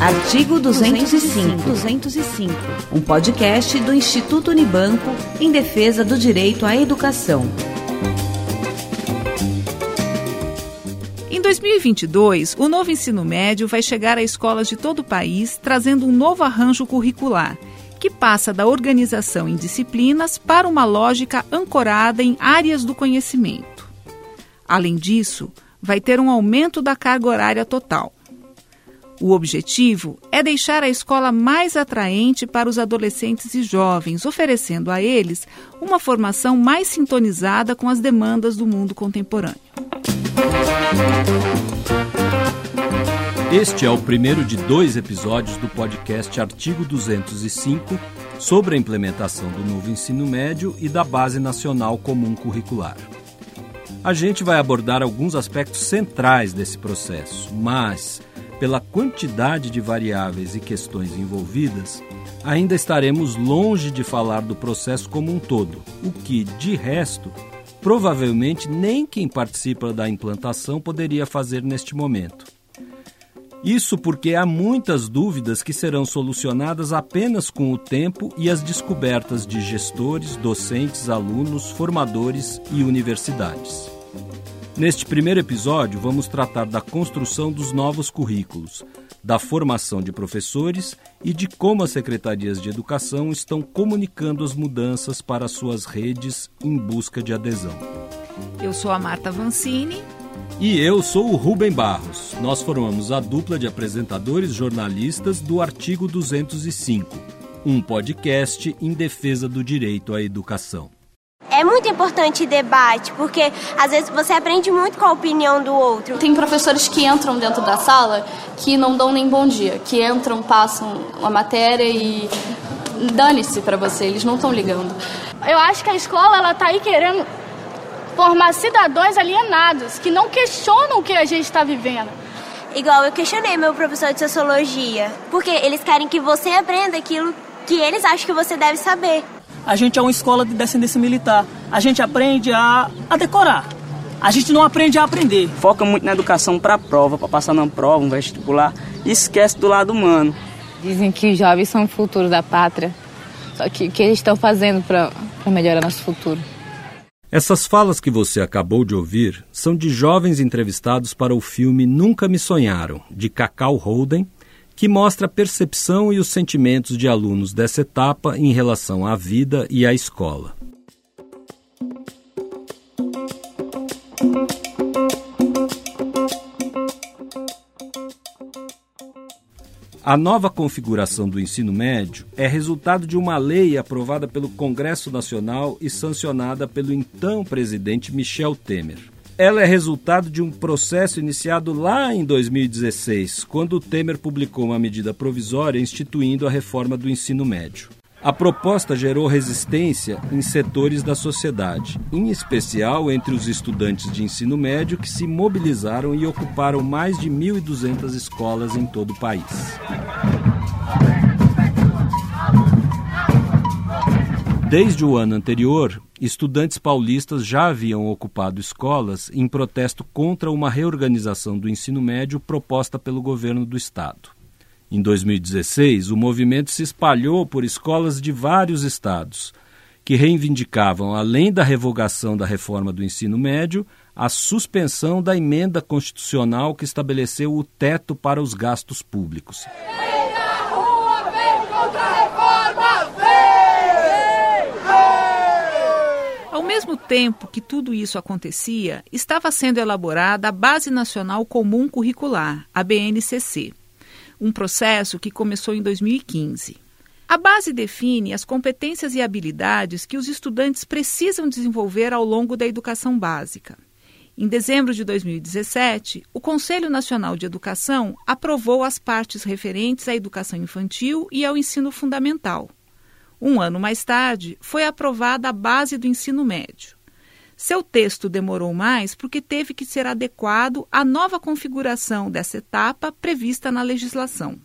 Artigo 205. 205. Um podcast do Instituto Unibanco em defesa do direito à educação. Em 2022, o novo ensino médio vai chegar a escolas de todo o país, trazendo um novo arranjo curricular, que passa da organização em disciplinas para uma lógica ancorada em áreas do conhecimento. Além disso, vai ter um aumento da carga horária total. O objetivo é deixar a escola mais atraente para os adolescentes e jovens, oferecendo a eles uma formação mais sintonizada com as demandas do mundo contemporâneo. Este é o primeiro de dois episódios do podcast Artigo 205 sobre a implementação do novo ensino médio e da Base Nacional Comum Curricular. A gente vai abordar alguns aspectos centrais desse processo, mas pela quantidade de variáveis e questões envolvidas, ainda estaremos longe de falar do processo como um todo, o que, de resto, provavelmente nem quem participa da implantação poderia fazer neste momento. Isso porque há muitas dúvidas que serão solucionadas apenas com o tempo e as descobertas de gestores, docentes, alunos, formadores e universidades. Neste primeiro episódio, vamos tratar da construção dos novos currículos, da formação de professores e de como as secretarias de educação estão comunicando as mudanças para suas redes em busca de adesão. Eu sou a Marta Vancini. E eu sou o Rubem Barros. Nós formamos a dupla de apresentadores jornalistas do Artigo 205, um podcast em defesa do direito à educação. É muito importante debate, porque às vezes você aprende muito com a opinião do outro. Tem professores que entram dentro da sala que não dão nem bom dia, que entram, passam a matéria e dane-se para você, eles não estão ligando. Eu acho que a escola ela tá aí querendo formar cidadãos alienados, que não questionam o que a gente está vivendo. Igual eu questionei meu professor de sociologia, porque eles querem que você aprenda aquilo que eles acham que você deve saber a gente é uma escola de descendência militar. A gente aprende a, a decorar. A gente não aprende a aprender. Foca muito na educação para a prova, para passar na prova, um vestibular, e esquece do lado humano. Dizem que os jovens são o futuro da pátria. Só que o que eles estão fazendo para melhorar nosso futuro? Essas falas que você acabou de ouvir são de jovens entrevistados para o filme Nunca Me Sonharam, de Cacau Holden, que mostra a percepção e os sentimentos de alunos dessa etapa em relação à vida e à escola. A nova configuração do ensino médio é resultado de uma lei aprovada pelo Congresso Nacional e sancionada pelo então presidente Michel Temer. Ela é resultado de um processo iniciado lá em 2016, quando o Temer publicou uma medida provisória instituindo a reforma do ensino médio. A proposta gerou resistência em setores da sociedade, em especial entre os estudantes de ensino médio que se mobilizaram e ocuparam mais de 1.200 escolas em todo o país. Desde o ano anterior, estudantes paulistas já haviam ocupado escolas em protesto contra uma reorganização do ensino médio proposta pelo governo do estado. Em 2016, o movimento se espalhou por escolas de vários estados, que reivindicavam, além da revogação da reforma do ensino médio, a suspensão da emenda constitucional que estabeleceu o teto para os gastos públicos. mesmo tempo que tudo isso acontecia, estava sendo elaborada a Base Nacional Comum Curricular, a BNCC, um processo que começou em 2015. A base define as competências e habilidades que os estudantes precisam desenvolver ao longo da educação básica. Em dezembro de 2017, o Conselho Nacional de Educação aprovou as partes referentes à educação infantil e ao ensino fundamental. Um ano mais tarde, foi aprovada a base do ensino médio. Seu texto demorou mais porque teve que ser adequado à nova configuração dessa etapa prevista na legislação.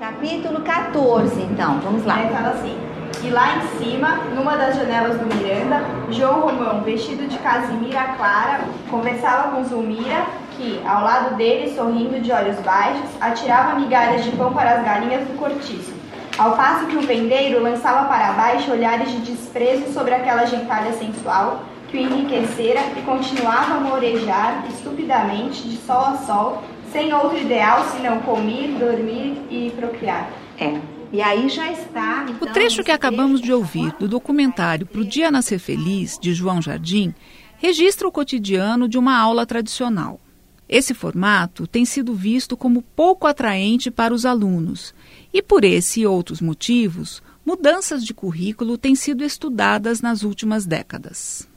Capítulo 14, então, vamos lá. Aí fala assim: E lá em cima, numa das janelas do Miranda, João Romão, vestido de casimira clara, conversava com Zulmira, que, ao lado dele, sorrindo de olhos baixos, atirava migalhas de pão para as galinhas do cortiço, ao passo que o vendeiro lançava para baixo olhares de desprezo sobre aquela gentalha sensual que o enriquecera e continuava a morejar estupidamente de sol a sol, sem outro ideal senão comer, dormir e procriar. É. E aí já está. Então, o trecho que acabamos de ouvir do documentário Pro Dia Nascer Feliz, de João Jardim, registra o cotidiano de uma aula tradicional. Esse formato tem sido visto como pouco atraente para os alunos, e por esse e outros motivos, mudanças de currículo têm sido estudadas nas últimas décadas.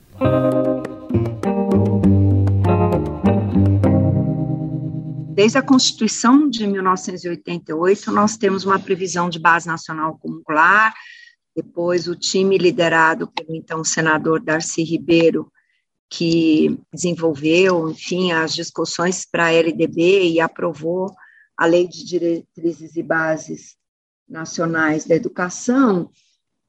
Desde a Constituição de 1988, nós temos uma previsão de base nacional curricular. Depois, o time liderado pelo então senador Darcy Ribeiro, que desenvolveu, enfim, as discussões para a LDB e aprovou a Lei de Diretrizes e Bases Nacionais da Educação,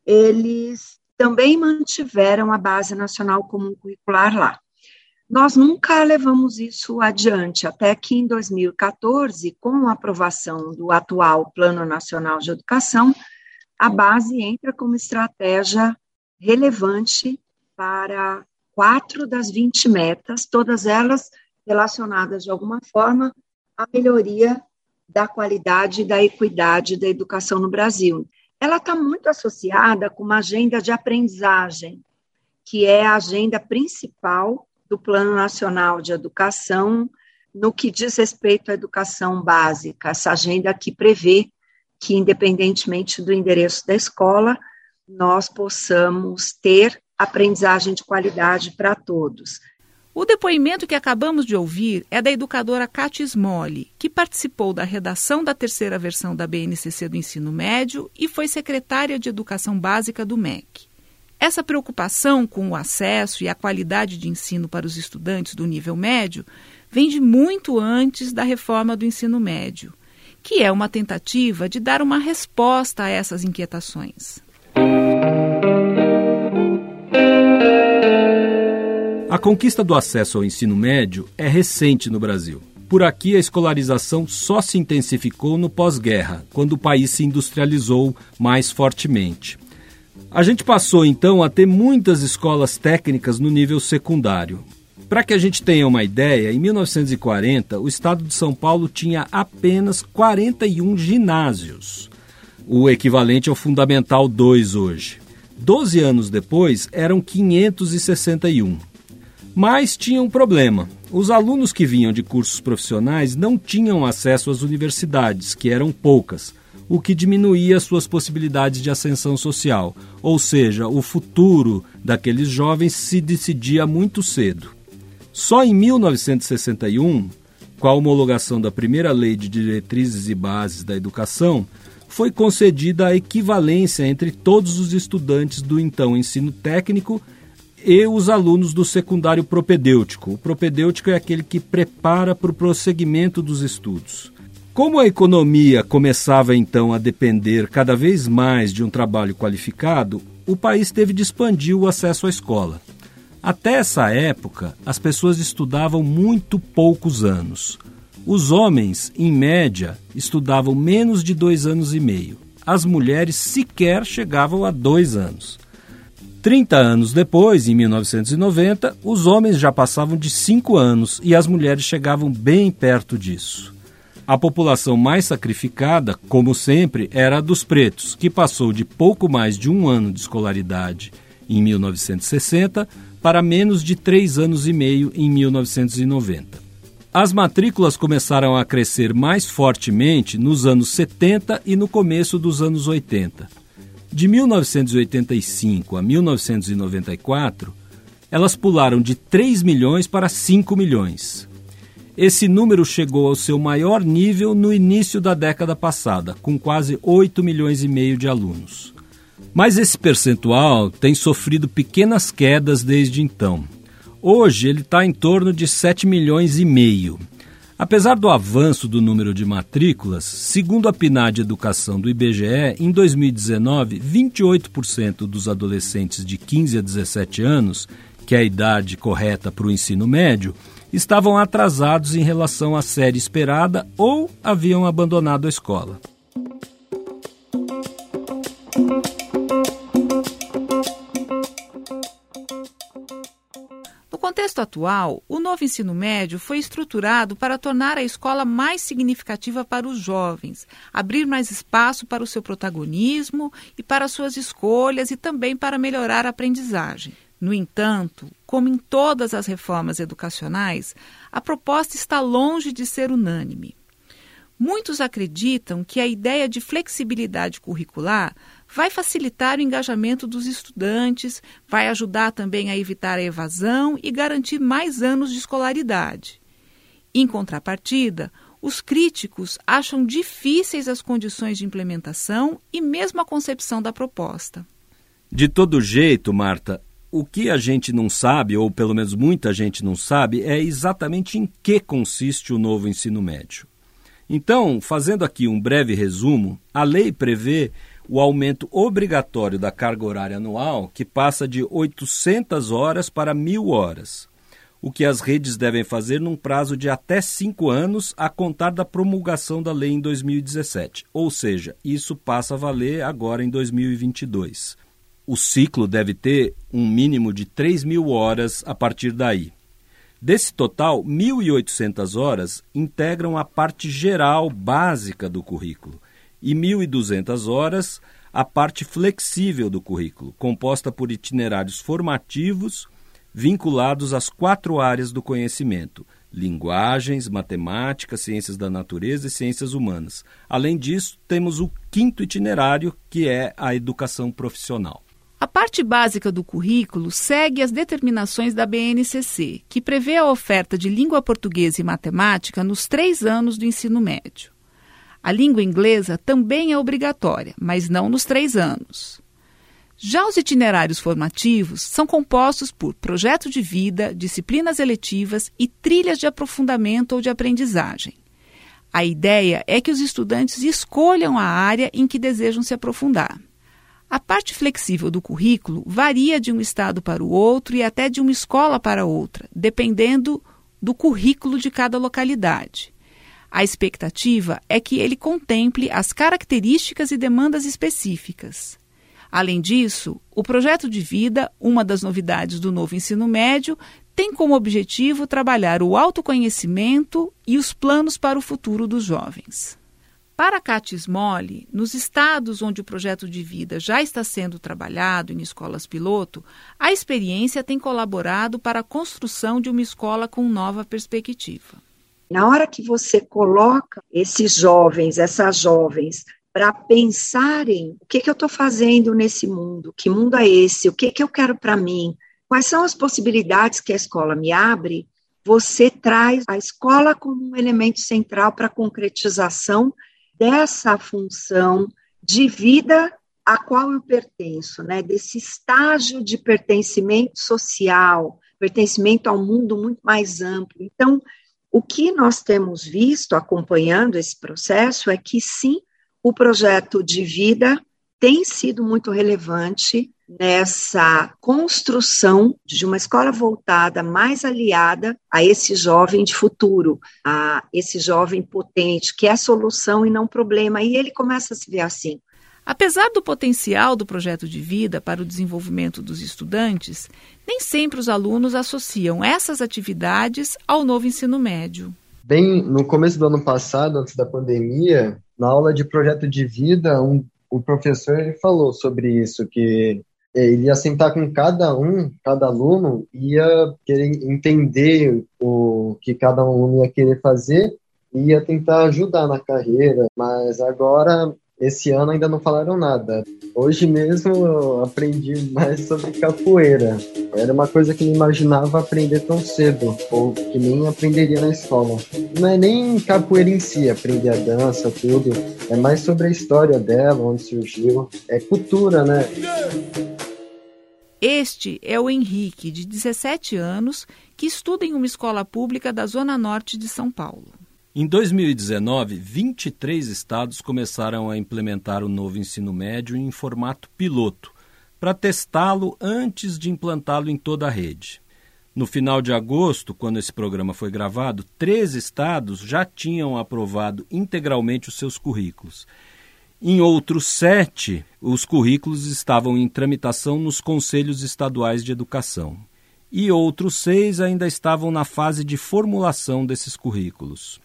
eles também mantiveram a Base Nacional Comum Curricular lá. Nós nunca levamos isso adiante, até que em 2014, com a aprovação do atual Plano Nacional de Educação, a base entra como estratégia relevante para quatro das 20 metas, todas elas relacionadas de alguma forma à melhoria da qualidade e da equidade da educação no Brasil ela está muito associada com uma agenda de aprendizagem, que é a agenda principal do Plano Nacional de Educação no que diz respeito à educação básica, essa agenda que prevê que, independentemente do endereço da escola, nós possamos ter aprendizagem de qualidade para todos. O depoimento que acabamos de ouvir é da educadora Cátia Smolli, que participou da redação da terceira versão da BNCC do ensino médio e foi secretária de Educação Básica do MEC. Essa preocupação com o acesso e a qualidade de ensino para os estudantes do nível médio vem de muito antes da reforma do ensino médio, que é uma tentativa de dar uma resposta a essas inquietações. A conquista do acesso ao ensino médio é recente no Brasil. Por aqui, a escolarização só se intensificou no pós-guerra, quando o país se industrializou mais fortemente. A gente passou então a ter muitas escolas técnicas no nível secundário. Para que a gente tenha uma ideia, em 1940, o estado de São Paulo tinha apenas 41 ginásios, o equivalente ao Fundamental 2 hoje. Doze anos depois, eram 561. Mas tinha um problema. Os alunos que vinham de cursos profissionais não tinham acesso às universidades, que eram poucas, o que diminuía suas possibilidades de ascensão social, ou seja, o futuro daqueles jovens se decidia muito cedo. Só em 1961, com a homologação da primeira Lei de Diretrizes e Bases da Educação, foi concedida a equivalência entre todos os estudantes do então ensino técnico e os alunos do secundário propedêutico. O propedêutico é aquele que prepara para o prosseguimento dos estudos. Como a economia começava então a depender cada vez mais de um trabalho qualificado, o país teve de expandir o acesso à escola. Até essa época, as pessoas estudavam muito poucos anos. Os homens, em média, estudavam menos de dois anos e meio. As mulheres sequer chegavam a dois anos. 30 anos depois, em 1990, os homens já passavam de 5 anos e as mulheres chegavam bem perto disso. A população mais sacrificada, como sempre, era a dos pretos, que passou de pouco mais de um ano de escolaridade em 1960 para menos de três anos e meio em 1990. As matrículas começaram a crescer mais fortemente nos anos 70 e no começo dos anos 80. De 1985 a 1994, elas pularam de 3 milhões para 5 milhões. Esse número chegou ao seu maior nível no início da década passada, com quase 8 milhões e meio de alunos. Mas esse percentual tem sofrido pequenas quedas desde então. Hoje ele está em torno de 7 milhões e meio. Apesar do avanço do número de matrículas, segundo a PNAD Educação do IBGE, em 2019, 28% dos adolescentes de 15 a 17 anos, que é a idade correta para o ensino médio, estavam atrasados em relação à série esperada ou haviam abandonado a escola. Contexto atual, o novo ensino médio foi estruturado para tornar a escola mais significativa para os jovens, abrir mais espaço para o seu protagonismo e para suas escolhas e também para melhorar a aprendizagem. No entanto, como em todas as reformas educacionais, a proposta está longe de ser unânime. Muitos acreditam que a ideia de flexibilidade curricular vai facilitar o engajamento dos estudantes, vai ajudar também a evitar a evasão e garantir mais anos de escolaridade. Em contrapartida, os críticos acham difíceis as condições de implementação e mesmo a concepção da proposta. De todo jeito, Marta, o que a gente não sabe, ou pelo menos muita gente não sabe, é exatamente em que consiste o novo ensino médio. Então, fazendo aqui um breve resumo, a lei prevê o aumento obrigatório da carga horária anual, que passa de 800 horas para 1.000 horas, o que as redes devem fazer num prazo de até cinco anos a contar da promulgação da lei em 2017. Ou seja, isso passa a valer agora em 2022. O ciclo deve ter um mínimo de 3 mil horas a partir daí. Desse total, 1.800 horas integram a parte geral básica do currículo e 1.200 horas a parte flexível do currículo, composta por itinerários formativos vinculados às quatro áreas do conhecimento: linguagens, matemática, ciências da natureza e ciências humanas. Além disso, temos o quinto itinerário, que é a educação profissional. A parte básica do currículo segue as determinações da BNCC, que prevê a oferta de língua portuguesa e matemática nos três anos do ensino médio. A língua inglesa também é obrigatória, mas não nos três anos. Já os itinerários formativos são compostos por projeto de vida, disciplinas eletivas e trilhas de aprofundamento ou de aprendizagem. A ideia é que os estudantes escolham a área em que desejam se aprofundar. A parte flexível do currículo varia de um estado para o outro e até de uma escola para outra, dependendo do currículo de cada localidade. A expectativa é que ele contemple as características e demandas específicas. Além disso, o projeto de vida, uma das novidades do novo ensino médio, tem como objetivo trabalhar o autoconhecimento e os planos para o futuro dos jovens. Para Catis Mole, nos estados onde o projeto de vida já está sendo trabalhado em escolas piloto, a experiência tem colaborado para a construção de uma escola com nova perspectiva. Na hora que você coloca esses jovens, essas jovens, para pensarem o que, que eu estou fazendo nesse mundo, que mundo é esse, o que, que eu quero para mim, quais são as possibilidades que a escola me abre, você traz a escola como um elemento central para a concretização dessa função de vida a qual eu pertenço, né? Desse estágio de pertencimento social, pertencimento ao mundo muito mais amplo. Então, o que nós temos visto acompanhando esse processo é que sim, o projeto de vida tem sido muito relevante nessa construção de uma escola voltada mais aliada a esse jovem de futuro, a esse jovem potente, que é solução e não problema. E ele começa a se ver assim. Apesar do potencial do projeto de vida para o desenvolvimento dos estudantes, nem sempre os alunos associam essas atividades ao novo ensino médio. Bem, no começo do ano passado, antes da pandemia, na aula de projeto de vida, um, o professor ele falou sobre isso, que ele ia sentar com cada um, cada aluno, ia querer entender o que cada aluno ia querer fazer ia tentar ajudar na carreira, mas agora esse ano ainda não falaram nada. Hoje mesmo eu aprendi mais sobre capoeira. Era uma coisa que não imaginava aprender tão cedo, ou que nem aprenderia na escola. Não é nem capoeira em si, aprender a dança, tudo. É mais sobre a história dela, onde surgiu. É cultura, né? Este é o Henrique, de 17 anos, que estuda em uma escola pública da Zona Norte de São Paulo. Em 2019, 23 estados começaram a implementar o novo ensino médio em formato piloto, para testá-lo antes de implantá-lo em toda a rede. No final de agosto, quando esse programa foi gravado, três estados já tinham aprovado integralmente os seus currículos. Em outros sete, os currículos estavam em tramitação nos conselhos estaduais de educação. E outros seis ainda estavam na fase de formulação desses currículos.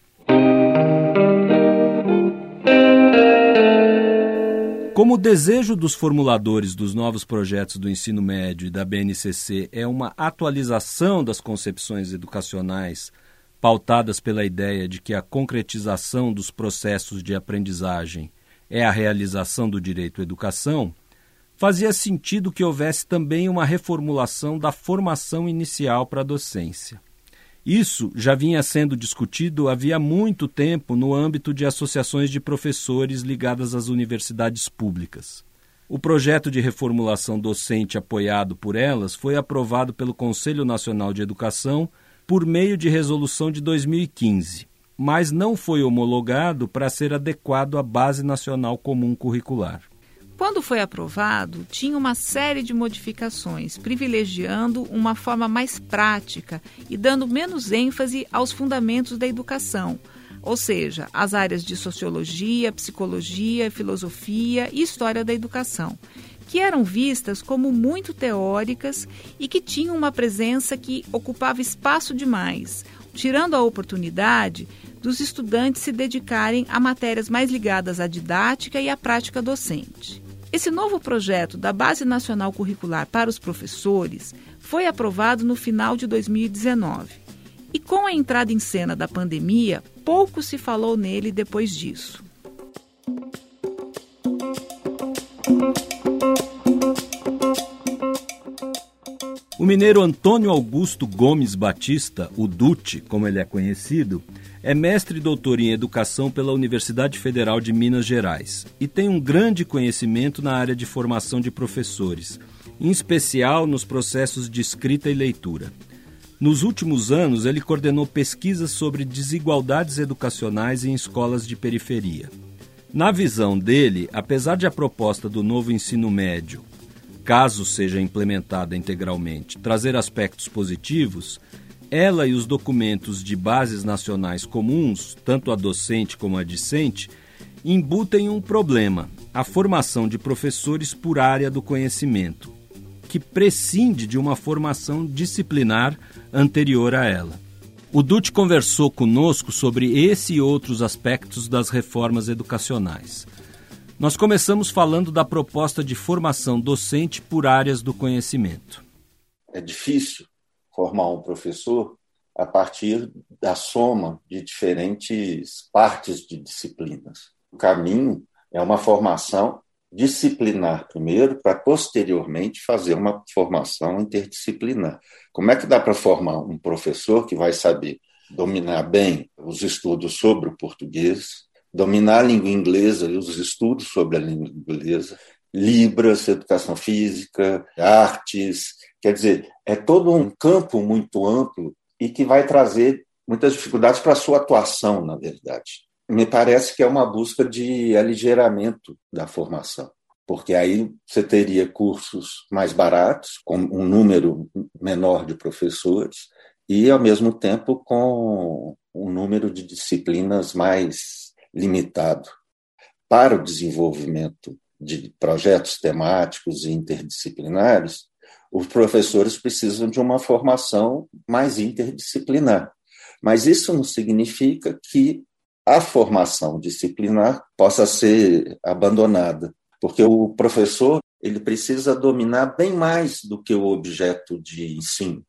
Como o desejo dos formuladores dos novos projetos do ensino médio e da BNCC é uma atualização das concepções educacionais pautadas pela ideia de que a concretização dos processos de aprendizagem é a realização do direito à educação, fazia sentido que houvesse também uma reformulação da formação inicial para a docência. Isso já vinha sendo discutido havia muito tempo no âmbito de associações de professores ligadas às universidades públicas. O projeto de reformulação docente apoiado por elas foi aprovado pelo Conselho Nacional de Educação por meio de resolução de 2015, mas não foi homologado para ser adequado à Base Nacional Comum Curricular. Quando foi aprovado, tinha uma série de modificações, privilegiando uma forma mais prática e dando menos ênfase aos fundamentos da educação, ou seja, as áreas de sociologia, psicologia, filosofia e história da educação, que eram vistas como muito teóricas e que tinham uma presença que ocupava espaço demais, tirando a oportunidade dos estudantes se dedicarem a matérias mais ligadas à didática e à prática docente. Esse novo projeto da Base Nacional Curricular para os Professores foi aprovado no final de 2019. E com a entrada em cena da pandemia, pouco se falou nele depois disso. O mineiro Antônio Augusto Gomes Batista, o Dute, como ele é conhecido, é mestre e doutor em educação pela Universidade Federal de Minas Gerais e tem um grande conhecimento na área de formação de professores, em especial nos processos de escrita e leitura. Nos últimos anos, ele coordenou pesquisas sobre desigualdades educacionais em escolas de periferia. Na visão dele, apesar de a proposta do novo ensino médio, caso seja implementada integralmente, trazer aspectos positivos, ela e os documentos de bases nacionais comuns, tanto a docente como a discente, embutem um problema: a formação de professores por área do conhecimento, que prescinde de uma formação disciplinar anterior a ela. O Dut conversou conosco sobre esse e outros aspectos das reformas educacionais. Nós começamos falando da proposta de formação docente por áreas do conhecimento. É difícil formar um professor a partir da soma de diferentes partes de disciplinas. O caminho é uma formação disciplinar primeiro, para posteriormente fazer uma formação interdisciplinar. Como é que dá para formar um professor que vai saber dominar bem os estudos sobre o português, dominar a língua inglesa e os estudos sobre a língua inglesa, Libras, educação física, artes, quer dizer, é todo um campo muito amplo e que vai trazer muitas dificuldades para a sua atuação, na verdade. Me parece que é uma busca de aligeiramento da formação, porque aí você teria cursos mais baratos, com um número menor de professores, e, ao mesmo tempo, com um número de disciplinas mais limitado para o desenvolvimento de projetos temáticos e interdisciplinares, os professores precisam de uma formação mais interdisciplinar. Mas isso não significa que a formação disciplinar possa ser abandonada, porque o professor ele precisa dominar bem mais do que o objeto de ensino.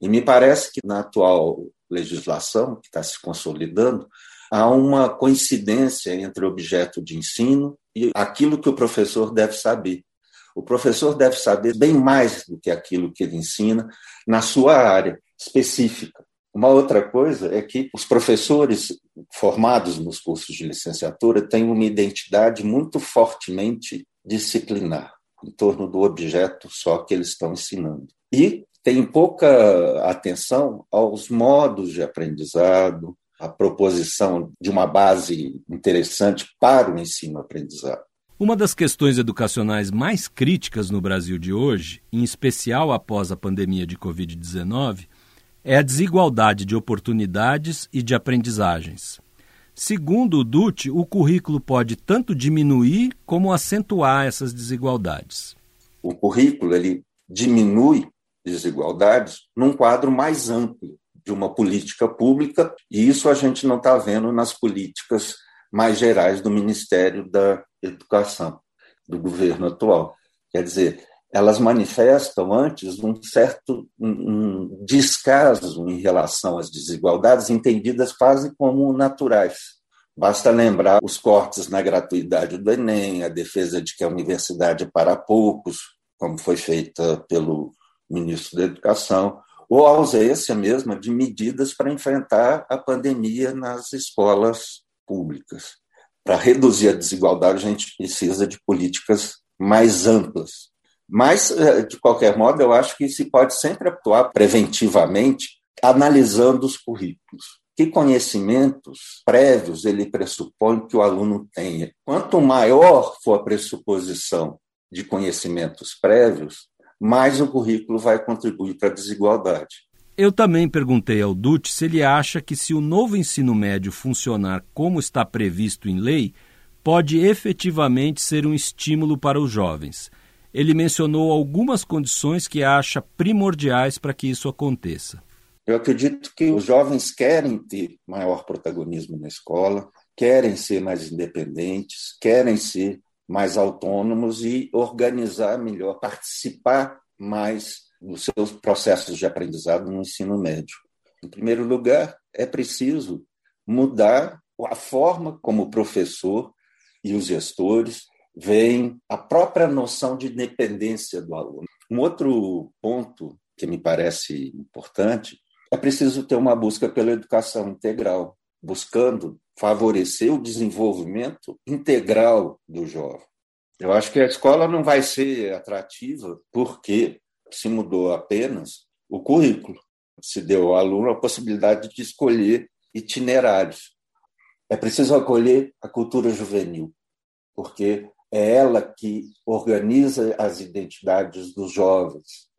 E me parece que na atual legislação, que está se consolidando, há uma coincidência entre o objeto de ensino e aquilo que o professor deve saber. O professor deve saber bem mais do que aquilo que ele ensina na sua área específica. Uma outra coisa é que os professores formados nos cursos de licenciatura têm uma identidade muito fortemente disciplinar, em torno do objeto só que eles estão ensinando. E tem pouca atenção aos modos de aprendizado, a proposição de uma base interessante para o ensino-aprendizado. Uma das questões educacionais mais críticas no Brasil de hoje, em especial após a pandemia de Covid-19, é a desigualdade de oportunidades e de aprendizagens. Segundo o DUT, o currículo pode tanto diminuir como acentuar essas desigualdades. O currículo ele diminui desigualdades num quadro mais amplo de uma política pública, e isso a gente não está vendo nas políticas mais gerais do Ministério da Educação, do governo atual. Quer dizer, elas manifestam antes um certo um descaso em relação às desigualdades, entendidas quase como naturais. Basta lembrar os cortes na gratuidade do Enem, a defesa de que a universidade é para poucos, como foi feita pelo ministro da Educação, ou a ausência mesmo de medidas para enfrentar a pandemia nas escolas públicas. Para reduzir a desigualdade, a gente precisa de políticas mais amplas. Mas, eh, de qualquer modo, eu acho que se pode sempre atuar preventivamente, analisando os currículos. Que conhecimentos prévios ele pressupõe que o aluno tenha? Quanto maior for a pressuposição de conhecimentos prévios, mais o currículo vai contribuir para a desigualdade. Eu também perguntei ao Dutti se ele acha que, se o novo ensino médio funcionar como está previsto em lei, pode efetivamente ser um estímulo para os jovens. Ele mencionou algumas condições que acha primordiais para que isso aconteça. Eu acredito que os jovens querem ter maior protagonismo na escola, querem ser mais independentes, querem ser mais autônomos e organizar melhor, participar mais dos seus processos de aprendizado no ensino médio. Em primeiro lugar, é preciso mudar a forma como o professor e os gestores veem a própria noção de independência do aluno. Um outro ponto que me parece importante é preciso ter uma busca pela educação integral, buscando favorecer o desenvolvimento integral do jovem. Eu acho que a escola não vai ser atrativa porque se mudou apenas o currículo, se deu ao aluno a possibilidade de escolher itinerários. É preciso acolher a cultura juvenil, porque é ela que organiza as identidades dos jovens.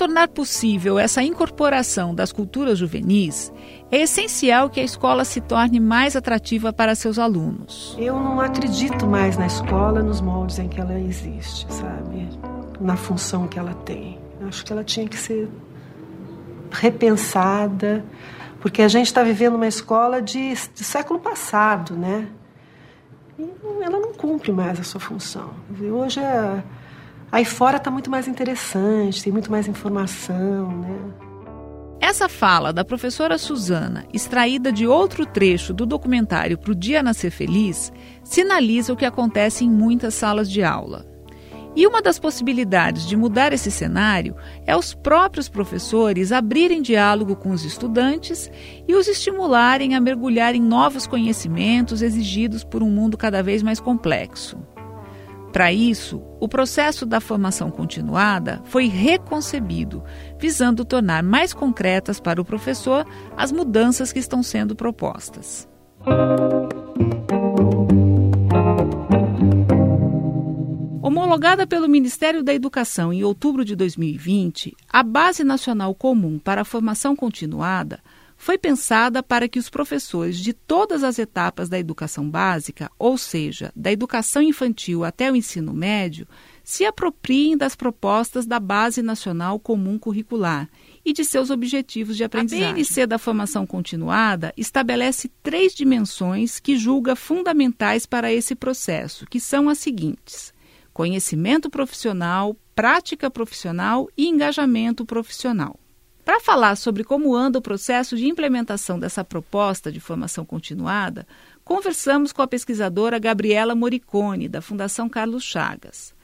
Tornar possível essa incorporação das culturas juvenis, é essencial que a escola se torne mais atrativa para seus alunos. Eu não acredito mais na escola nos moldes em que ela existe, sabe? Na função que ela tem. Acho que ela tinha que ser repensada, porque a gente está vivendo uma escola de, de século passado, né? E ela não cumpre mais a sua função. Hoje é Aí fora está muito mais interessante, tem muito mais informação, né? Essa fala da professora Suzana, extraída de outro trecho do documentário Pro Dia Nascer Feliz, sinaliza o que acontece em muitas salas de aula. E uma das possibilidades de mudar esse cenário é os próprios professores abrirem diálogo com os estudantes e os estimularem a mergulhar em novos conhecimentos exigidos por um mundo cada vez mais complexo. Para isso, o processo da formação continuada foi reconcebido, visando tornar mais concretas para o professor as mudanças que estão sendo propostas. Homologada pelo Ministério da Educação em outubro de 2020, a Base Nacional Comum para a Formação Continuada foi pensada para que os professores de todas as etapas da educação básica, ou seja, da educação infantil até o ensino médio, se apropriem das propostas da Base Nacional Comum Curricular e de seus objetivos de aprendizagem. A BNC da Formação Continuada estabelece três dimensões que julga fundamentais para esse processo, que são as seguintes: conhecimento profissional, prática profissional e engajamento profissional. Para falar sobre como anda o processo de implementação dessa proposta de formação continuada, conversamos com a pesquisadora Gabriela Moricone, da Fundação Carlos Chagas.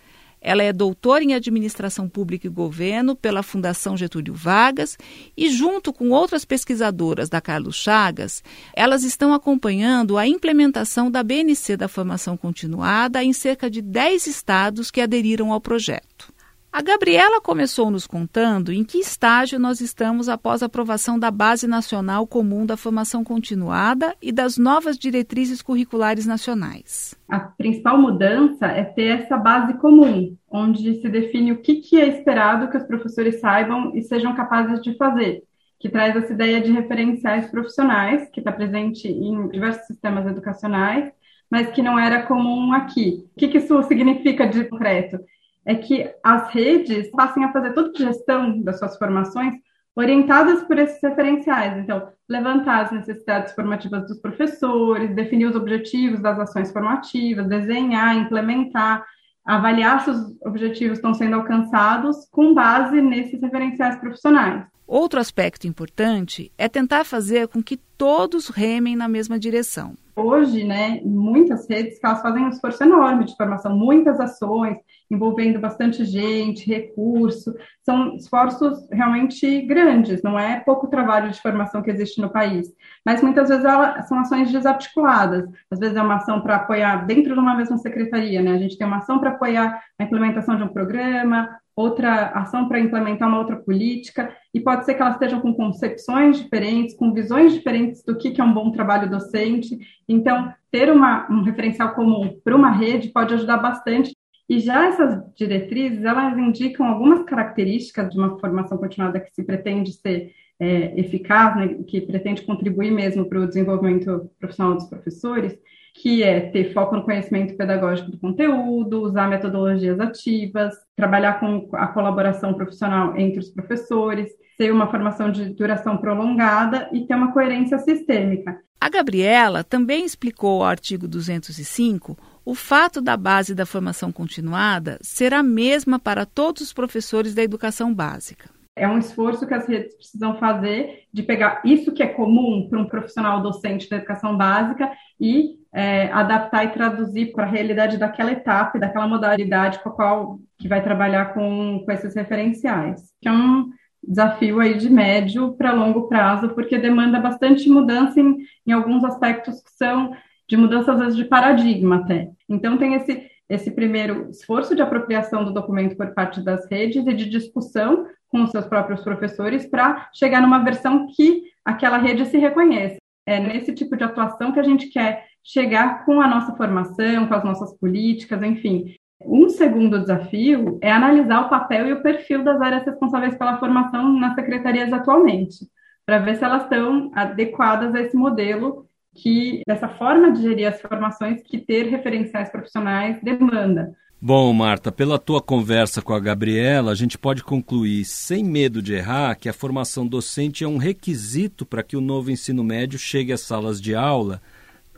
Ela é doutora em Administração Pública e Governo pela Fundação Getúlio Vargas e, junto com outras pesquisadoras da Carlos Chagas, elas estão acompanhando a implementação da BNC da Formação Continuada em cerca de 10 estados que aderiram ao projeto. A Gabriela começou nos contando em que estágio nós estamos após a aprovação da Base Nacional Comum da Formação Continuada e das novas diretrizes curriculares nacionais. A principal mudança é ter essa base comum, onde se define o que, que é esperado que os professores saibam e sejam capazes de fazer, que traz essa ideia de referenciais profissionais, que está presente em diversos sistemas educacionais, mas que não era comum aqui. O que, que isso significa de concreto? É que as redes passem a fazer toda a gestão das suas formações orientadas por esses referenciais. Então, levantar as necessidades formativas dos professores, definir os objetivos das ações formativas, desenhar, implementar, avaliar se os objetivos estão sendo alcançados com base nesses referenciais profissionais. Outro aspecto importante é tentar fazer com que todos remem na mesma direção. Hoje, né, muitas redes elas fazem um esforço enorme de formação, muitas ações envolvendo bastante gente, recurso, são esforços realmente grandes, não é pouco trabalho de formação que existe no país, mas muitas vezes elas são ações desarticuladas, às vezes é uma ação para apoiar dentro de uma mesma secretaria, né, a gente tem uma ação para apoiar a implementação de um programa, outra ação para implementar uma outra política, e pode ser que elas estejam com concepções diferentes, com visões diferentes do que, que é um bom trabalho docente. Então, ter uma, um referencial comum para uma rede pode ajudar bastante. E já essas diretrizes, elas indicam algumas características de uma formação continuada que se pretende ser é, eficaz, né, que pretende contribuir mesmo para o desenvolvimento profissional dos professores, que é ter foco no conhecimento pedagógico do conteúdo, usar metodologias ativas, trabalhar com a colaboração profissional entre os professores, ter uma formação de duração prolongada e ter uma coerência sistêmica. A Gabriela também explicou ao artigo 205 o fato da base da formação continuada ser a mesma para todos os professores da educação básica. É um esforço que as redes precisam fazer de pegar isso que é comum para um profissional docente da educação básica e é, adaptar e traduzir para a realidade daquela etapa, daquela modalidade com a qual que vai trabalhar com, com esses referenciais. Que é um desafio aí de médio para longo prazo, porque demanda bastante mudança em, em alguns aspectos que são de mudança, às vezes, de paradigma até. Então, tem esse, esse primeiro esforço de apropriação do documento por parte das redes e de discussão com os seus próprios professores para chegar numa versão que aquela rede se reconheça. É nesse tipo de atuação que a gente quer chegar com a nossa formação, com as nossas políticas, enfim. Um segundo desafio é analisar o papel e o perfil das áreas responsáveis pela formação nas secretarias atualmente, para ver se elas estão adequadas a esse modelo que, dessa forma de gerir as formações que ter referenciais profissionais demanda. Bom, Marta, pela tua conversa com a Gabriela, a gente pode concluir, sem medo de errar, que a formação docente é um requisito para que o novo ensino médio chegue às salas de aula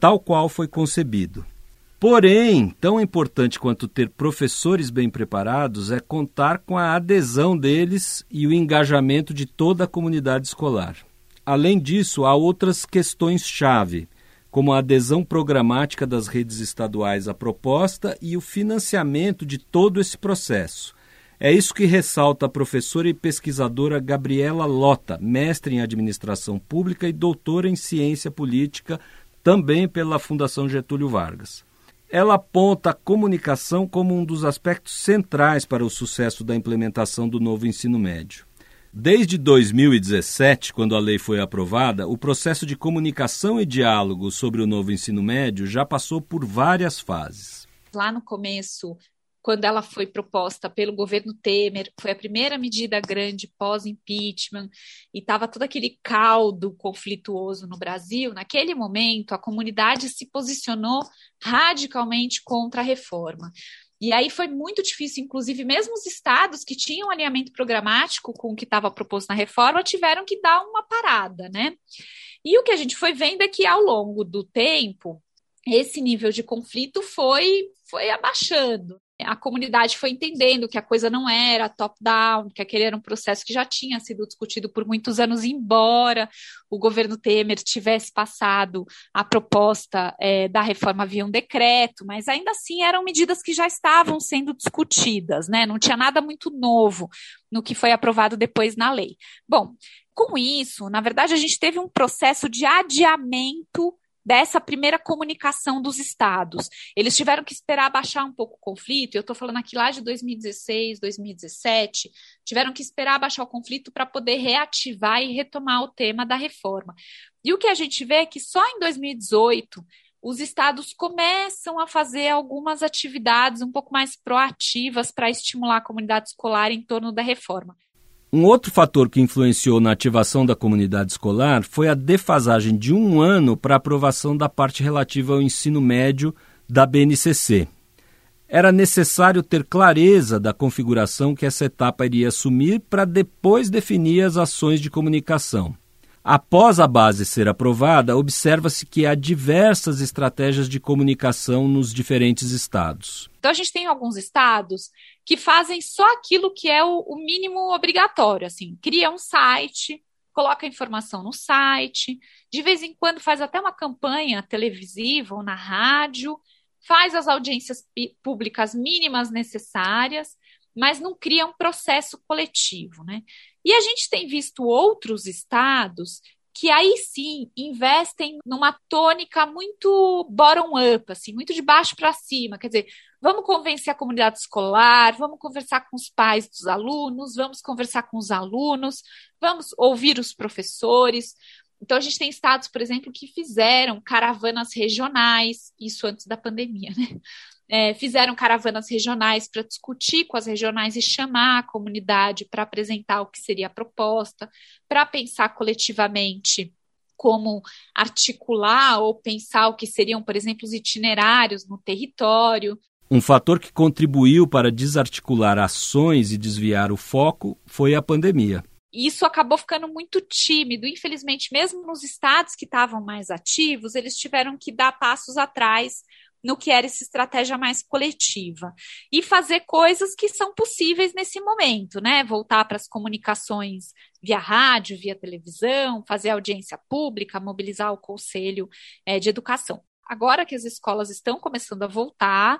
tal qual foi concebido. Porém, tão importante quanto ter professores bem preparados é contar com a adesão deles e o engajamento de toda a comunidade escolar. Além disso, há outras questões-chave como a adesão programática das redes estaduais à proposta e o financiamento de todo esse processo. É isso que ressalta a professora e pesquisadora Gabriela Lota, mestre em administração pública e doutora em ciência política, também pela Fundação Getúlio Vargas. Ela aponta a comunicação como um dos aspectos centrais para o sucesso da implementação do novo ensino médio. Desde 2017, quando a lei foi aprovada, o processo de comunicação e diálogo sobre o novo ensino médio já passou por várias fases. Lá no começo, quando ela foi proposta pelo governo Temer, foi a primeira medida grande pós-impeachment, e estava todo aquele caldo conflituoso no Brasil, naquele momento a comunidade se posicionou radicalmente contra a reforma. E aí foi muito difícil, inclusive, mesmo os estados que tinham alinhamento programático com o que estava proposto na reforma tiveram que dar uma parada, né? E o que a gente foi vendo é que ao longo do tempo, esse nível de conflito foi, foi abaixando a comunidade foi entendendo que a coisa não era top-down, que aquele era um processo que já tinha sido discutido por muitos anos, embora o governo Temer tivesse passado a proposta é, da reforma via um decreto, mas ainda assim eram medidas que já estavam sendo discutidas, né? Não tinha nada muito novo no que foi aprovado depois na lei. Bom, com isso, na verdade, a gente teve um processo de adiamento dessa primeira comunicação dos estados. Eles tiveram que esperar baixar um pouco o conflito, eu estou falando aqui lá de 2016, 2017, tiveram que esperar baixar o conflito para poder reativar e retomar o tema da reforma. E o que a gente vê é que só em 2018 os estados começam a fazer algumas atividades um pouco mais proativas para estimular a comunidade escolar em torno da reforma. Um outro fator que influenciou na ativação da comunidade escolar foi a defasagem de um ano para a aprovação da parte relativa ao ensino médio da BNCC. Era necessário ter clareza da configuração que essa etapa iria assumir para depois definir as ações de comunicação. Após a base ser aprovada, observa-se que há diversas estratégias de comunicação nos diferentes estados. Então, a gente tem alguns estados que fazem só aquilo que é o, mínimo obrigatório, assim, cria um site, coloca a informação no site, de vez em quando faz até uma campanha televisiva ou na rádio, faz as audiências públicas mínimas necessárias, mas não cria um processo coletivo, né? E a gente tem visto outros estados que aí sim investem numa tônica muito bottom-up, assim, muito de baixo para cima. Quer dizer, vamos convencer a comunidade escolar, vamos conversar com os pais dos alunos, vamos conversar com os alunos, vamos ouvir os professores. Então, a gente tem estados, por exemplo, que fizeram caravanas regionais, isso antes da pandemia, né? É, fizeram caravanas regionais para discutir com as regionais e chamar a comunidade para apresentar o que seria a proposta, para pensar coletivamente como articular ou pensar o que seriam, por exemplo, os itinerários no território. Um fator que contribuiu para desarticular ações e desviar o foco foi a pandemia. Isso acabou ficando muito tímido. Infelizmente, mesmo nos estados que estavam mais ativos, eles tiveram que dar passos atrás no que era essa estratégia mais coletiva e fazer coisas que são possíveis nesse momento, né? Voltar para as comunicações via rádio, via televisão, fazer audiência pública, mobilizar o conselho é, de educação. Agora que as escolas estão começando a voltar,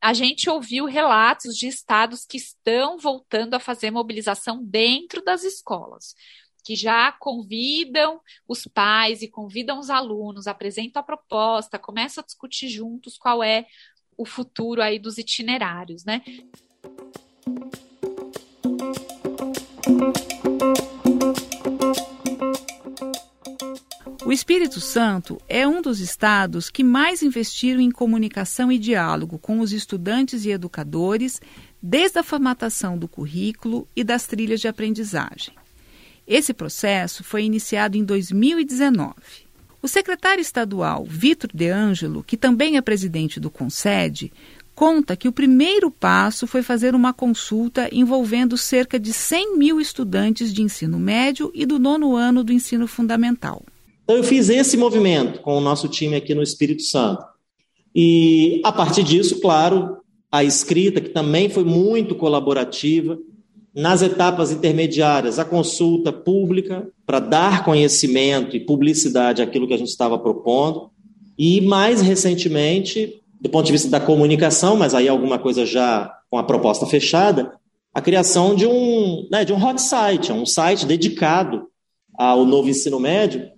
a gente ouviu relatos de estados que estão voltando a fazer mobilização dentro das escolas que já convidam os pais e convidam os alunos, apresentam a proposta, começam a discutir juntos qual é o futuro aí dos itinerários, né? O Espírito Santo é um dos estados que mais investiram em comunicação e diálogo com os estudantes e educadores, desde a formatação do currículo e das trilhas de aprendizagem. Esse processo foi iniciado em 2019. O secretário estadual Vitor De Angelo, que também é presidente do Concede, conta que o primeiro passo foi fazer uma consulta envolvendo cerca de 100 mil estudantes de ensino médio e do nono ano do ensino fundamental. Então, eu fiz esse movimento com o nosso time aqui no Espírito Santo. E, a partir disso, claro, a escrita, que também foi muito colaborativa, nas etapas intermediárias, a consulta pública para dar conhecimento e publicidade àquilo que a gente estava propondo. E, mais recentemente, do ponto de vista da comunicação, mas aí alguma coisa já com a proposta fechada, a criação de um, né, de um hot site, um site dedicado ao novo ensino médio,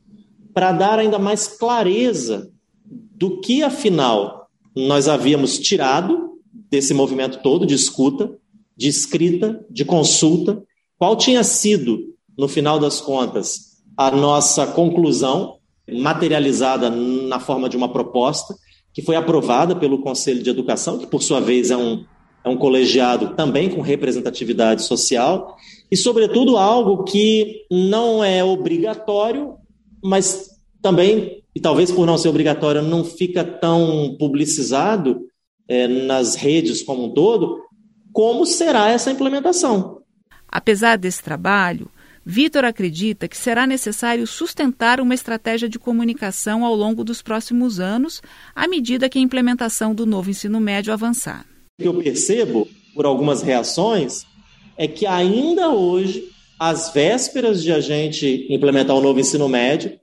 para dar ainda mais clareza do que, afinal, nós havíamos tirado desse movimento todo de escuta de escrita, de consulta, qual tinha sido, no final das contas, a nossa conclusão, materializada na forma de uma proposta, que foi aprovada pelo Conselho de Educação, que por sua vez é um, é um colegiado também com representatividade social, e, sobretudo, algo que não é obrigatório, mas também, e talvez por não ser obrigatório, não fica tão publicizado é, nas redes como um todo, como será essa implementação. Apesar desse trabalho, Vitor acredita que será necessário sustentar uma estratégia de comunicação ao longo dos próximos anos, à medida que a implementação do novo ensino médio avançar. O que eu percebo, por algumas reações, é que ainda hoje, às vésperas de a gente implementar o novo ensino médio,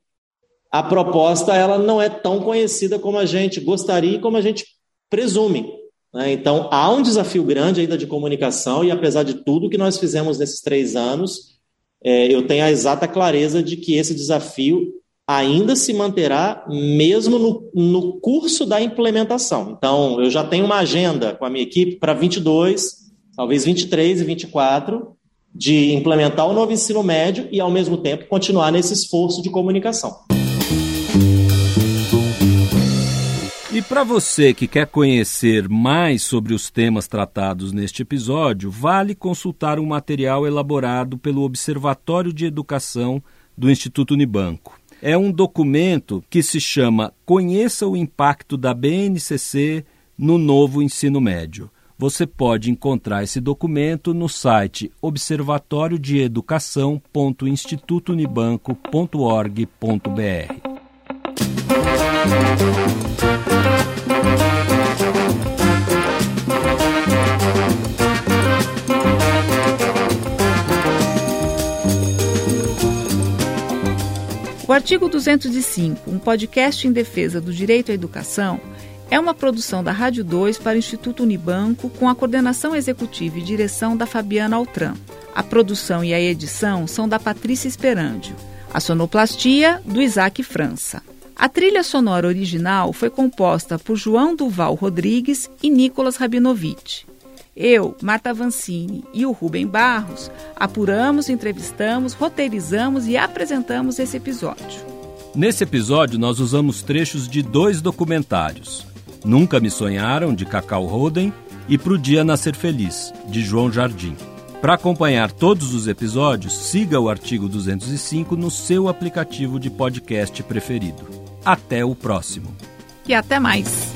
a proposta ela não é tão conhecida como a gente gostaria e como a gente presume. Né? Então, há um desafio grande ainda de comunicação, e apesar de tudo que nós fizemos nesses três anos, é, eu tenho a exata clareza de que esse desafio ainda se manterá mesmo no, no curso da implementação. Então, eu já tenho uma agenda com a minha equipe para 22, talvez 23 e 24, de implementar o novo ensino médio e, ao mesmo tempo, continuar nesse esforço de comunicação. Para você que quer conhecer mais sobre os temas tratados neste episódio, vale consultar um material elaborado pelo Observatório de Educação do Instituto Unibanco. É um documento que se chama Conheça o Impacto da BNCC no Novo Ensino Médio. Você pode encontrar esse documento no site observatoriodeeducação.institutounibanco.org.br. O artigo 205, um podcast em defesa do direito à educação, é uma produção da Rádio 2 para o Instituto Unibanco com a coordenação executiva e direção da Fabiana Altran. A produção e a edição são da Patrícia Esperandio. A sonoplastia, do Isaac França. A trilha sonora original foi composta por João Duval Rodrigues e Nicolas Rabinovich. Eu, Marta Vancini e o Rubem Barros apuramos, entrevistamos, roteirizamos e apresentamos esse episódio. Nesse episódio, nós usamos trechos de dois documentários: Nunca Me Sonharam, de Cacau Roden, e Pro Dia Nascer Feliz, de João Jardim. Para acompanhar todos os episódios, siga o artigo 205 no seu aplicativo de podcast preferido. Até o próximo. E até mais.